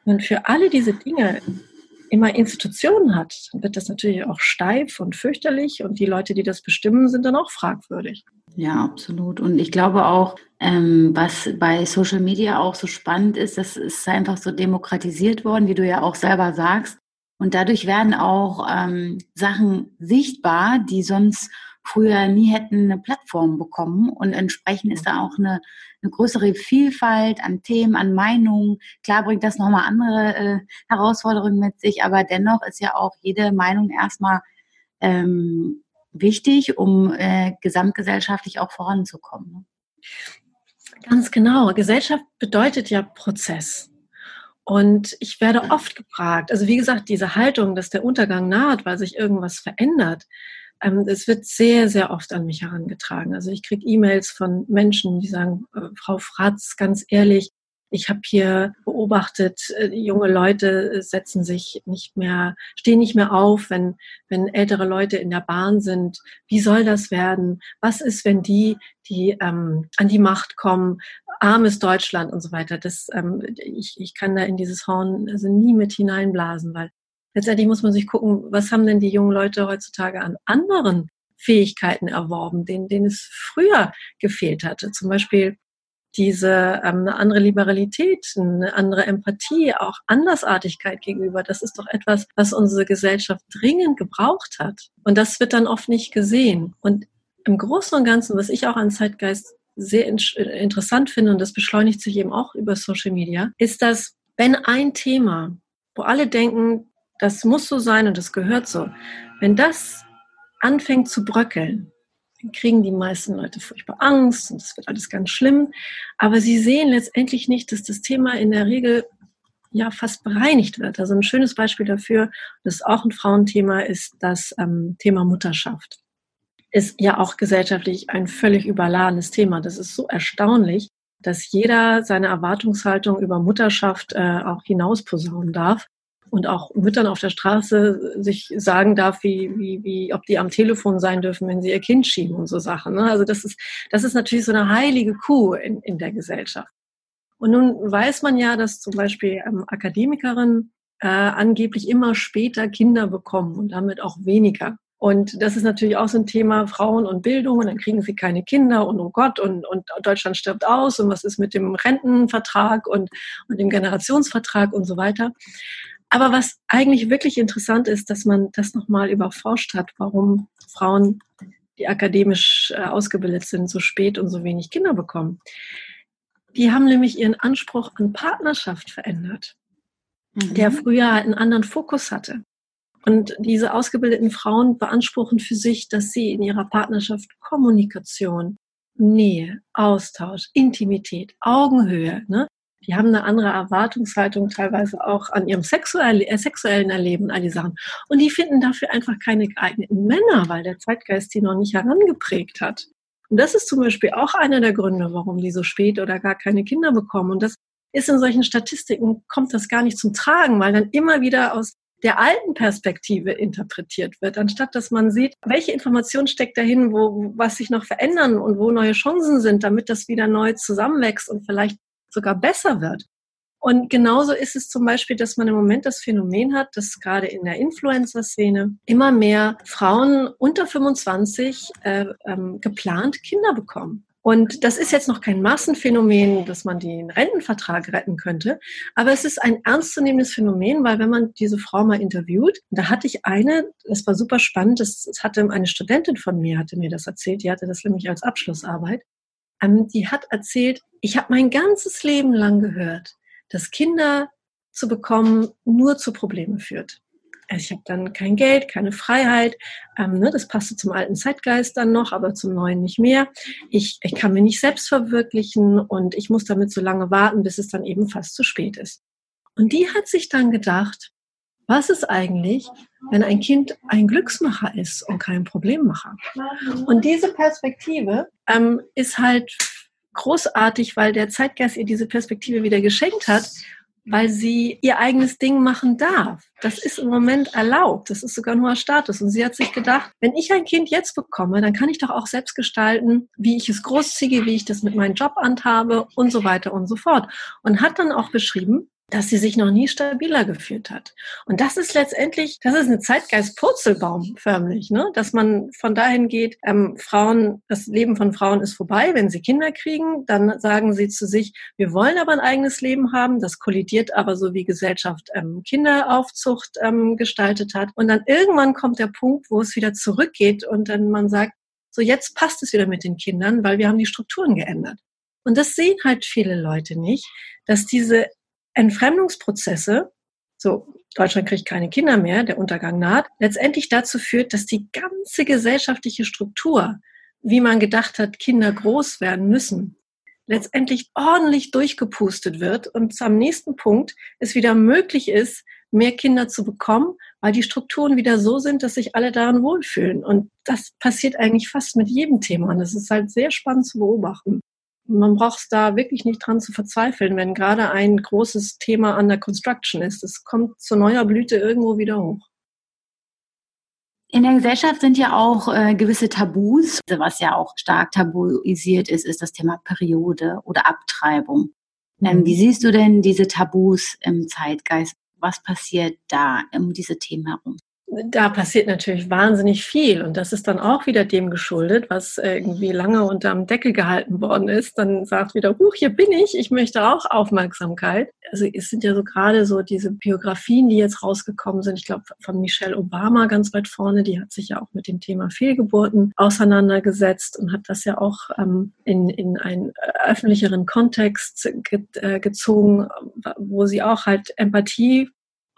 man für alle diese Dinge immer Institutionen hat, dann wird das natürlich auch steif und fürchterlich und die Leute, die das bestimmen, sind dann auch fragwürdig. Ja, absolut. Und ich glaube auch, ähm, was bei Social Media auch so spannend ist, das ist einfach so demokratisiert worden, wie du ja auch selber sagst. Und dadurch werden auch ähm, Sachen sichtbar, die sonst früher nie hätten eine Plattform bekommen. Und entsprechend ist da auch eine, eine größere Vielfalt an Themen, an Meinungen. Klar bringt das nochmal andere äh, Herausforderungen mit sich, aber dennoch ist ja auch jede Meinung erstmal ähm, wichtig, um äh, gesamtgesellschaftlich auch voranzukommen. Ne? Ganz genau. Gesellschaft bedeutet ja Prozess. Und ich werde oft gefragt, also wie gesagt, diese Haltung, dass der Untergang naht, weil sich irgendwas verändert, es wird sehr, sehr oft an mich herangetragen. Also ich kriege E-Mails von Menschen, die sagen, äh, Frau Fratz, ganz ehrlich, ich habe hier beobachtet, äh, junge Leute setzen sich nicht mehr, stehen nicht mehr auf, wenn, wenn ältere Leute in der Bahn sind. Wie soll das werden? Was ist, wenn die, die ähm, an die Macht kommen, armes Deutschland und so weiter? Das, ähm, ich, ich kann da in dieses Horn also nie mit hineinblasen, weil letztendlich muss man sich gucken, was haben denn die jungen Leute heutzutage an anderen Fähigkeiten erworben, denen, denen es früher gefehlt hatte. Zum Beispiel diese ähm, eine andere Liberalität, eine andere Empathie, auch Andersartigkeit gegenüber. Das ist doch etwas, was unsere Gesellschaft dringend gebraucht hat. Und das wird dann oft nicht gesehen. Und im Großen und Ganzen, was ich auch an Zeitgeist sehr in interessant finde, und das beschleunigt sich eben auch über Social Media, ist, dass wenn ein Thema, wo alle denken, das muss so sein und das gehört so, wenn das anfängt zu bröckeln, dann kriegen die meisten Leute furchtbar Angst und es wird alles ganz schlimm. Aber sie sehen letztendlich nicht, dass das Thema in der Regel ja fast bereinigt wird. Also ein schönes Beispiel dafür, das ist auch ein Frauenthema, ist das ähm, Thema Mutterschaft. Ist ja auch gesellschaftlich ein völlig überladenes Thema. Das ist so erstaunlich, dass jeder seine Erwartungshaltung über Mutterschaft äh, auch hinausposaunen darf und auch Müttern auf der Straße sich sagen darf, wie, wie, wie, ob die am Telefon sein dürfen, wenn sie ihr Kind schieben und so Sachen. Ne? Also das ist, das ist natürlich so eine heilige Kuh in, in der Gesellschaft. Und nun weiß man ja, dass zum Beispiel ähm, Akademikerinnen äh, angeblich immer später Kinder bekommen und damit auch weniger. Und das ist natürlich auch so ein Thema Frauen und Bildung und dann kriegen sie keine Kinder und oh Gott und, und Deutschland stirbt aus und was ist mit dem Rentenvertrag und, und dem Generationsvertrag und so weiter. Aber was eigentlich wirklich interessant ist, dass man das nochmal überforscht hat, warum Frauen, die akademisch äh, ausgebildet sind, so spät und so wenig Kinder bekommen. Die haben nämlich ihren Anspruch an Partnerschaft verändert, mhm. der früher halt einen anderen Fokus hatte. Und diese ausgebildeten Frauen beanspruchen für sich, dass sie in ihrer Partnerschaft Kommunikation, Nähe, Austausch, Intimität, Augenhöhe, ne, die haben eine andere Erwartungshaltung teilweise auch an ihrem sexuellen, äh, sexuellen Erleben, all die Sachen. Und die finden dafür einfach keine geeigneten Männer, weil der Zeitgeist die noch nicht herangeprägt hat. Und das ist zum Beispiel auch einer der Gründe, warum die so spät oder gar keine Kinder bekommen. Und das ist in solchen Statistiken, kommt das gar nicht zum Tragen, weil dann immer wieder aus der alten Perspektive interpretiert wird, anstatt dass man sieht, welche Information steckt dahin, wo was sich noch verändern und wo neue Chancen sind, damit das wieder neu zusammenwächst und vielleicht sogar besser wird. Und genauso ist es zum Beispiel, dass man im Moment das Phänomen hat, dass gerade in der Influencer-Szene immer mehr Frauen unter 25 äh, ähm, geplant Kinder bekommen. Und das ist jetzt noch kein Massenphänomen, dass man den Rentenvertrag retten könnte, aber es ist ein ernstzunehmendes Phänomen, weil wenn man diese Frau mal interviewt, da hatte ich eine, das war super spannend, das, hatte eine Studentin von mir, hatte mir das erzählt, die hatte das nämlich als Abschlussarbeit. Ähm, die hat erzählt, ich habe mein ganzes Leben lang gehört, dass Kinder zu bekommen nur zu Problemen führt. Also ich habe dann kein Geld, keine Freiheit. Ähm, ne, das passte zum alten Zeitgeist dann noch, aber zum neuen nicht mehr. Ich, ich kann mich nicht selbst verwirklichen und ich muss damit so lange warten, bis es dann eben fast zu spät ist. Und die hat sich dann gedacht, was ist eigentlich, wenn ein Kind ein Glücksmacher ist und kein Problemmacher? Und diese Perspektive ähm, ist halt großartig, weil der Zeitgeist ihr diese Perspektive wieder geschenkt hat, weil sie ihr eigenes Ding machen darf. Das ist im Moment erlaubt. Das ist sogar nur ein Status. Und sie hat sich gedacht, wenn ich ein Kind jetzt bekomme, dann kann ich doch auch selbst gestalten, wie ich es großziehe, wie ich das mit meinem Job handhabe und so weiter und so fort. Und hat dann auch beschrieben, dass sie sich noch nie stabiler gefühlt hat. Und das ist letztendlich, das ist eine Zeitgeist-Purzelbaum förmlich, ne? dass man von dahin geht, ähm, Frauen, das Leben von Frauen ist vorbei, wenn sie Kinder kriegen, dann sagen sie zu sich, wir wollen aber ein eigenes Leben haben, das kollidiert aber so wie Gesellschaft ähm, Kinderaufzucht ähm, gestaltet hat. Und dann irgendwann kommt der Punkt, wo es wieder zurückgeht und dann man sagt, so jetzt passt es wieder mit den Kindern, weil wir haben die Strukturen geändert. Und das sehen halt viele Leute nicht, dass diese Entfremdungsprozesse, so Deutschland kriegt keine Kinder mehr, der Untergang naht, letztendlich dazu führt, dass die ganze gesellschaftliche Struktur, wie man gedacht hat, Kinder groß werden müssen, letztendlich ordentlich durchgepustet wird und am nächsten Punkt es wieder möglich ist, mehr Kinder zu bekommen, weil die Strukturen wieder so sind, dass sich alle daran wohlfühlen. Und das passiert eigentlich fast mit jedem Thema. Und das ist halt sehr spannend zu beobachten man braucht da wirklich nicht dran zu verzweifeln, wenn gerade ein großes Thema an der Construction ist. Es kommt zu neuer Blüte irgendwo wieder hoch. In der Gesellschaft sind ja auch äh, gewisse Tabus. Also was ja auch stark tabuisiert ist, ist das Thema Periode oder Abtreibung. Ähm, mhm. wie siehst du denn diese Tabus im Zeitgeist? Was passiert da um diese Themen herum? Da passiert natürlich wahnsinnig viel und das ist dann auch wieder dem geschuldet, was irgendwie lange unterm Deckel gehalten worden ist. Dann sagt wieder, huch, hier bin ich, ich möchte auch Aufmerksamkeit. Also es sind ja so gerade so diese Biografien, die jetzt rausgekommen sind. Ich glaube von Michelle Obama ganz weit vorne, die hat sich ja auch mit dem Thema Fehlgeburten auseinandergesetzt und hat das ja auch ähm, in, in einen öffentlicheren Kontext ge äh, gezogen, wo sie auch halt Empathie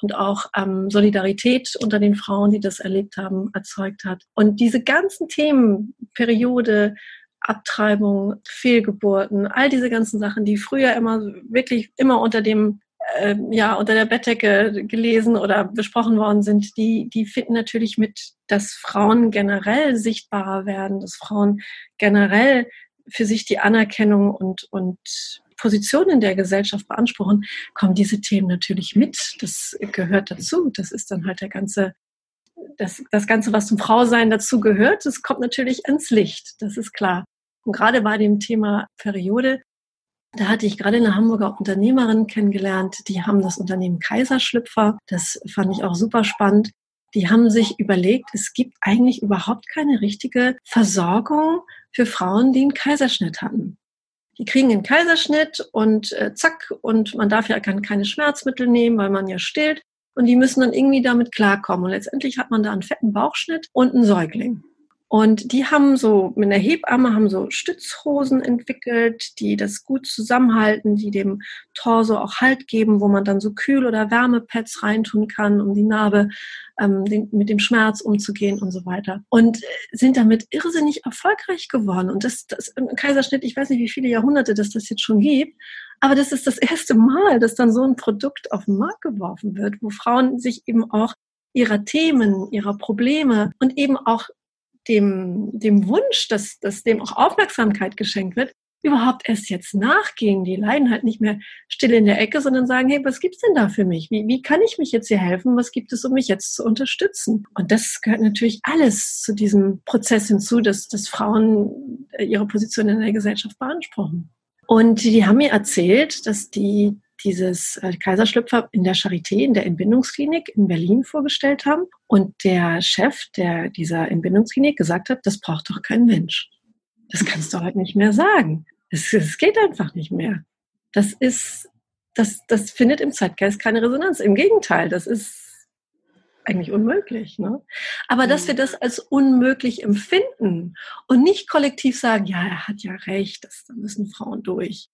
und auch ähm, Solidarität unter den Frauen, die das erlebt haben, erzeugt hat. Und diese ganzen Themen, Periode, Abtreibung, Fehlgeburten, all diese ganzen Sachen, die früher immer wirklich immer unter dem äh, ja unter der Bettdecke gelesen oder besprochen worden sind, die die finden natürlich mit, dass Frauen generell sichtbarer werden, dass Frauen generell für sich die Anerkennung und und Position in der Gesellschaft beanspruchen, kommen diese Themen natürlich mit. Das gehört dazu. Das ist dann halt der ganze, das, das Ganze, was zum Frausein dazu gehört, das kommt natürlich ans Licht. Das ist klar. Und gerade bei dem Thema Periode, da hatte ich gerade eine Hamburger Unternehmerin kennengelernt, die haben das Unternehmen Kaiserschlüpfer. Das fand ich auch super spannend. Die haben sich überlegt, es gibt eigentlich überhaupt keine richtige Versorgung für Frauen, die einen Kaiserschnitt hatten die kriegen einen Kaiserschnitt und äh, zack, und man darf ja keine Schmerzmittel nehmen, weil man ja stillt. Und die müssen dann irgendwie damit klarkommen. Und letztendlich hat man da einen fetten Bauchschnitt und einen Säugling. Und die haben so mit einer Hebamme haben so Stützhosen entwickelt, die das gut zusammenhalten, die dem Torso auch Halt geben, wo man dann so Kühl- oder Wärmepads reintun kann, um die Narbe ähm, den, mit dem Schmerz umzugehen und so weiter. Und sind damit irrsinnig erfolgreich geworden. Und das, das Kaiserschnitt, ich weiß nicht, wie viele Jahrhunderte das das jetzt schon gibt, aber das ist das erste Mal, dass dann so ein Produkt auf den Markt geworfen wird, wo Frauen sich eben auch ihrer Themen, ihrer Probleme und eben auch dem, dem Wunsch, dass, dass dem auch Aufmerksamkeit geschenkt wird, überhaupt erst jetzt nachgehen. Die leiden halt nicht mehr still in der Ecke, sondern sagen, hey, was gibt's denn da für mich? Wie, wie kann ich mich jetzt hier helfen? Was gibt es, um mich jetzt zu unterstützen? Und das gehört natürlich alles zu diesem Prozess hinzu, dass, dass Frauen ihre Position in der Gesellschaft beanspruchen. Und die haben mir erzählt, dass die dieses äh, Kaiserschlüpfer in der Charité, in der Entbindungsklinik in Berlin vorgestellt haben. Und der Chef der, dieser Entbindungsklinik gesagt hat, das braucht doch kein Mensch. Das kannst du heute nicht mehr sagen. Es, es geht einfach nicht mehr. Das ist, das, das findet im Zeitgeist keine Resonanz. Im Gegenteil, das ist eigentlich unmöglich. Ne? Aber dass wir mhm. das als unmöglich empfinden und nicht kollektiv sagen, ja, er hat ja recht, das, da müssen Frauen durch.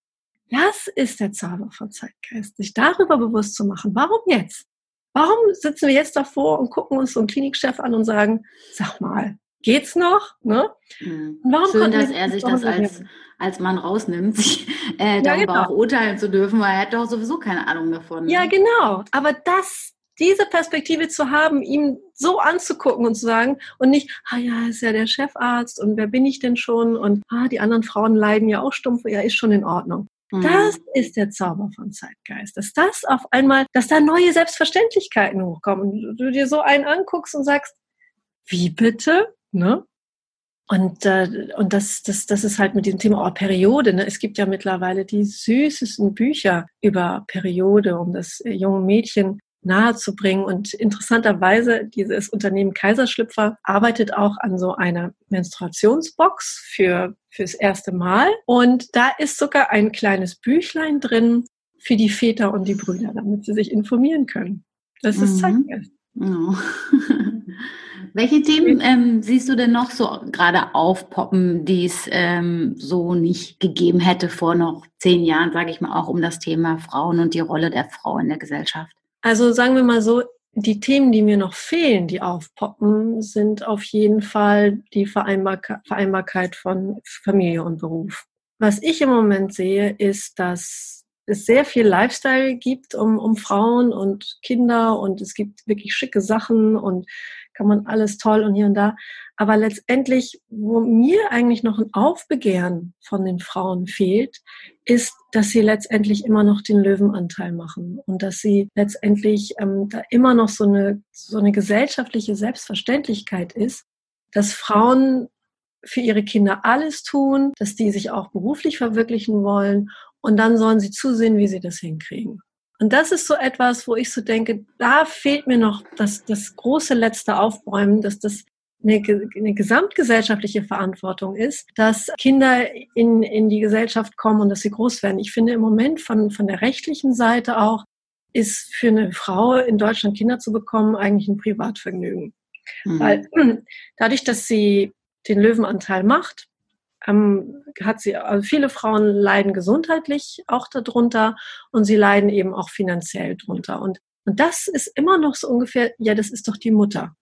Das ist der Zauber von Zeitgeist, sich darüber bewusst zu machen. Warum jetzt? Warum sitzen wir jetzt davor und gucken uns so einen Klinikchef an und sagen, sag mal, geht's noch? Ne? Mhm. Warum Schön, dass er sich das als, als Mann rausnimmt, sich äh, darüber ja, genau. auch urteilen zu dürfen, weil er hat doch sowieso keine Ahnung davon. Ne? Ja, genau. Aber das, diese Perspektive zu haben, ihm so anzugucken und zu sagen und nicht, ah ja, ist ja der Chefarzt und wer bin ich denn schon und ah, die anderen Frauen leiden ja auch stumpf, ja, ist schon in Ordnung. Das mhm. ist der Zauber von Zeitgeist. Dass das auf einmal, dass da neue Selbstverständlichkeiten hochkommen. Und du dir so einen anguckst und sagst, wie bitte? Ne? Und, äh, und das, das, das ist halt mit diesem Thema oh, Periode. Ne? Es gibt ja mittlerweile die süßesten Bücher über Periode, um das äh, junge Mädchen nahezubringen. Und interessanterweise, dieses Unternehmen Kaiserschlüpfer arbeitet auch an so einer Menstruationsbox für fürs erste Mal. Und da ist sogar ein kleines Büchlein drin für die Väter und die Brüder, damit sie sich informieren können. Das ist mhm. Zeitgeist. Oh. Welche Themen ähm, siehst du denn noch so gerade aufpoppen, die es ähm, so nicht gegeben hätte vor noch zehn Jahren, sage ich mal, auch um das Thema Frauen und die Rolle der Frau in der Gesellschaft? Also sagen wir mal so, die Themen, die mir noch fehlen, die aufpoppen, sind auf jeden Fall die Vereinbarkeit, Vereinbarkeit von Familie und Beruf. Was ich im Moment sehe, ist, dass es sehr viel Lifestyle gibt um, um Frauen und Kinder und es gibt wirklich schicke Sachen und kann man alles toll und hier und da. Aber letztendlich, wo mir eigentlich noch ein Aufbegehren von den Frauen fehlt, ist, dass sie letztendlich immer noch den Löwenanteil machen und dass sie letztendlich ähm, da immer noch so eine, so eine gesellschaftliche Selbstverständlichkeit ist, dass Frauen für ihre Kinder alles tun, dass die sich auch beruflich verwirklichen wollen und dann sollen sie zusehen, wie sie das hinkriegen. Und das ist so etwas, wo ich so denke, da fehlt mir noch das, das große letzte Aufbäumen, dass das eine, eine gesamtgesellschaftliche Verantwortung ist, dass Kinder in, in die Gesellschaft kommen und dass sie groß werden. Ich finde im Moment von, von der rechtlichen Seite auch, ist für eine Frau in Deutschland Kinder zu bekommen eigentlich ein Privatvergnügen. Mhm. Weil dadurch, dass sie den Löwenanteil macht, ähm, hat sie, also viele Frauen leiden gesundheitlich auch darunter und sie leiden eben auch finanziell drunter. Und, und das ist immer noch so ungefähr, ja, das ist doch die Mutter.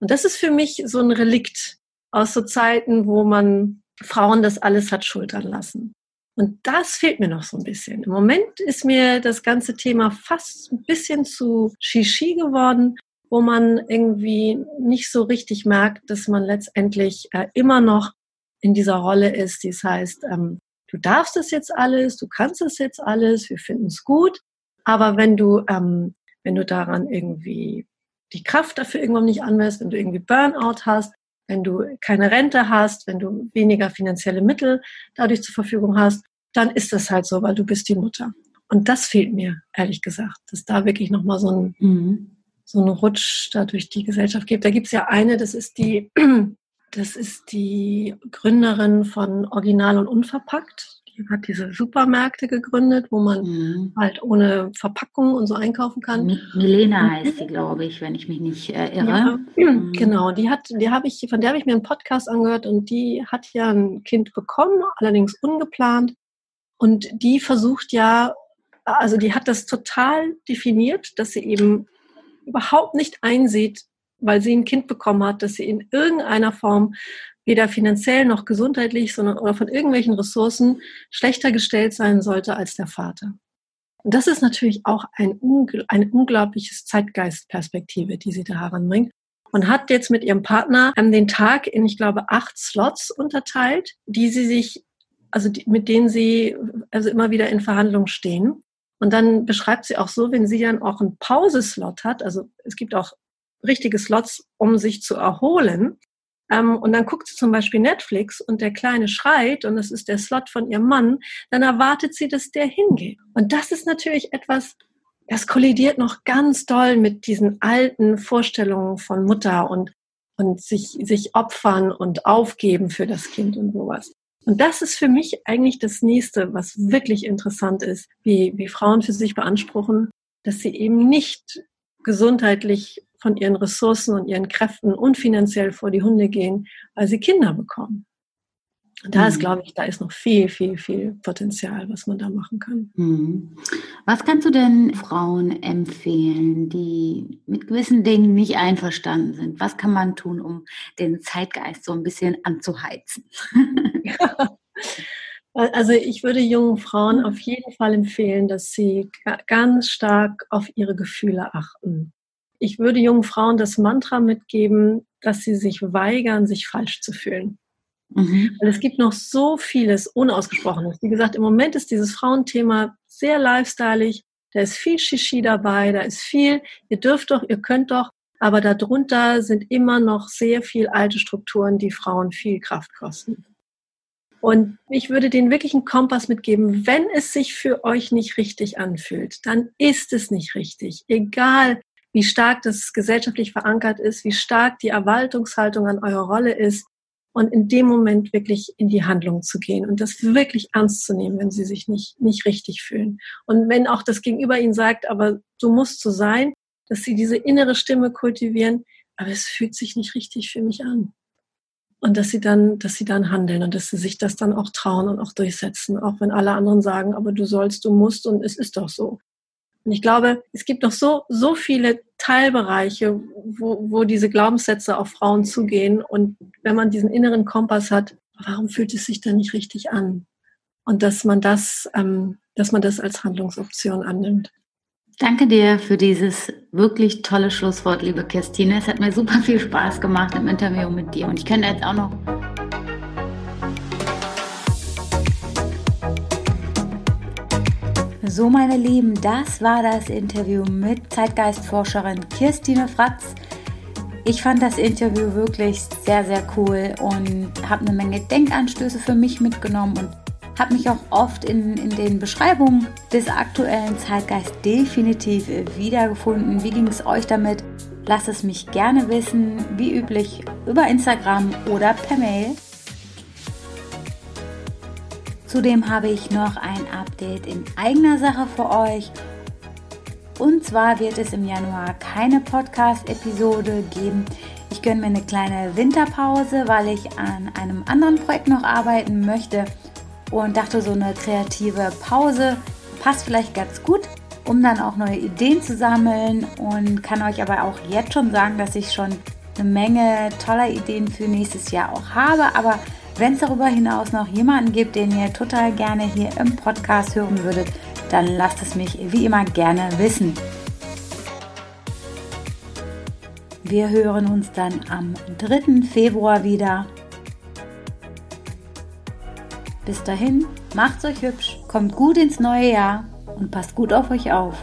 Und das ist für mich so ein Relikt aus so Zeiten, wo man Frauen das alles hat schultern lassen. Und das fehlt mir noch so ein bisschen. Im Moment ist mir das ganze Thema fast ein bisschen zu Shishi geworden, wo man irgendwie nicht so richtig merkt, dass man letztendlich äh, immer noch in dieser Rolle ist, die es heißt, ähm, du darfst es jetzt alles, du kannst es jetzt alles, wir finden es gut, aber wenn du, ähm, wenn du daran irgendwie die Kraft dafür irgendwann nicht anwendest, wenn du irgendwie Burnout hast, wenn du keine Rente hast, wenn du weniger finanzielle Mittel dadurch zur Verfügung hast, dann ist das halt so, weil du bist die Mutter. Und das fehlt mir, ehrlich gesagt, dass da wirklich nochmal so ein, mhm. so ein Rutsch da durch die Gesellschaft gibt. Da gibt es ja eine, das ist die, das ist die Gründerin von Original und Unverpackt die hat diese Supermärkte gegründet, wo man mhm. halt ohne Verpackung und so einkaufen kann. Milena heißt sie, glaube ich, wenn ich mich nicht äh, irre. Ja, mhm. Genau, die hat, die habe ich, von der habe ich mir einen Podcast angehört und die hat ja ein Kind bekommen, allerdings ungeplant. Und die versucht ja, also die hat das total definiert, dass sie eben überhaupt nicht einsieht, weil sie ein Kind bekommen hat, dass sie in irgendeiner Form weder finanziell noch gesundheitlich, sondern oder von irgendwelchen Ressourcen schlechter gestellt sein sollte als der Vater. Und das ist natürlich auch ein, eine unglaubliches Zeitgeistperspektive, die sie da heranbringt. Und hat jetzt mit ihrem Partner den Tag in, ich glaube, acht Slots unterteilt, die sie sich, also die, mit denen sie also immer wieder in Verhandlungen stehen. Und dann beschreibt sie auch so, wenn sie dann auch einen Pauseslot hat, also es gibt auch richtige Slots, um sich zu erholen, ähm, und dann guckt sie zum Beispiel Netflix und der Kleine schreit und das ist der Slot von ihrem Mann, dann erwartet sie, dass der hingeht. Und das ist natürlich etwas, das kollidiert noch ganz doll mit diesen alten Vorstellungen von Mutter und, und sich, sich opfern und aufgeben für das Kind und sowas. Und das ist für mich eigentlich das nächste, was wirklich interessant ist, wie, wie Frauen für sich beanspruchen, dass sie eben nicht gesundheitlich von ihren Ressourcen und ihren Kräften und finanziell vor die Hunde gehen, weil sie Kinder bekommen. Da ist, mhm. glaube ich, da ist noch viel, viel, viel Potenzial, was man da machen kann. Mhm. Was kannst du denn Frauen empfehlen, die mit gewissen Dingen nicht einverstanden sind? Was kann man tun, um den Zeitgeist so ein bisschen anzuheizen? Ja. Also ich würde jungen Frauen auf jeden Fall empfehlen, dass sie ganz stark auf ihre Gefühle achten ich würde jungen Frauen das Mantra mitgeben, dass sie sich weigern, sich falsch zu fühlen. Mhm. Weil es gibt noch so vieles Unausgesprochenes. Wie gesagt, im Moment ist dieses Frauenthema sehr lifestyleig. Da ist viel Shishi dabei, da ist viel, ihr dürft doch, ihr könnt doch, aber darunter sind immer noch sehr viel alte Strukturen, die Frauen viel Kraft kosten. Und ich würde den wirklichen Kompass mitgeben, wenn es sich für euch nicht richtig anfühlt, dann ist es nicht richtig. Egal, wie stark das gesellschaftlich verankert ist, wie stark die Erwartungshaltung an eure Rolle ist und in dem Moment wirklich in die Handlung zu gehen und das wirklich ernst zu nehmen, wenn sie sich nicht, nicht richtig fühlen. Und wenn auch das Gegenüber ihnen sagt, aber du musst so sein, dass sie diese innere Stimme kultivieren, aber es fühlt sich nicht richtig für mich an. Und dass sie dann, dass sie dann handeln und dass sie sich das dann auch trauen und auch durchsetzen, auch wenn alle anderen sagen, aber du sollst, du musst und es ist doch so. Und ich glaube, es gibt noch so, so viele Teilbereiche, wo, wo diese Glaubenssätze auf Frauen zugehen. Und wenn man diesen inneren Kompass hat, warum fühlt es sich dann nicht richtig an? Und dass man das, ähm, dass man das als Handlungsoption annimmt. Danke dir für dieses wirklich tolle Schlusswort, liebe Christine. Es hat mir super viel Spaß gemacht im Interview mit dir. Und ich könnte jetzt auch noch So, meine Lieben, das war das Interview mit Zeitgeistforscherin Kirstine Fratz. Ich fand das Interview wirklich sehr, sehr cool und habe eine Menge Denkanstöße für mich mitgenommen und habe mich auch oft in, in den Beschreibungen des aktuellen Zeitgeist definitiv wiedergefunden. Wie ging es euch damit? Lasst es mich gerne wissen, wie üblich über Instagram oder per Mail. Zudem habe ich noch ein Update in eigener Sache für euch. Und zwar wird es im Januar keine Podcast-Episode geben. Ich gönne mir eine kleine Winterpause, weil ich an einem anderen Projekt noch arbeiten möchte und dachte, so eine kreative Pause passt vielleicht ganz gut, um dann auch neue Ideen zu sammeln und kann euch aber auch jetzt schon sagen, dass ich schon eine Menge toller Ideen für nächstes Jahr auch habe. Aber wenn es darüber hinaus noch jemanden gibt, den ihr total gerne hier im Podcast hören würdet, dann lasst es mich wie immer gerne wissen. Wir hören uns dann am 3. Februar wieder. Bis dahin, macht's euch hübsch, kommt gut ins neue Jahr und passt gut auf euch auf.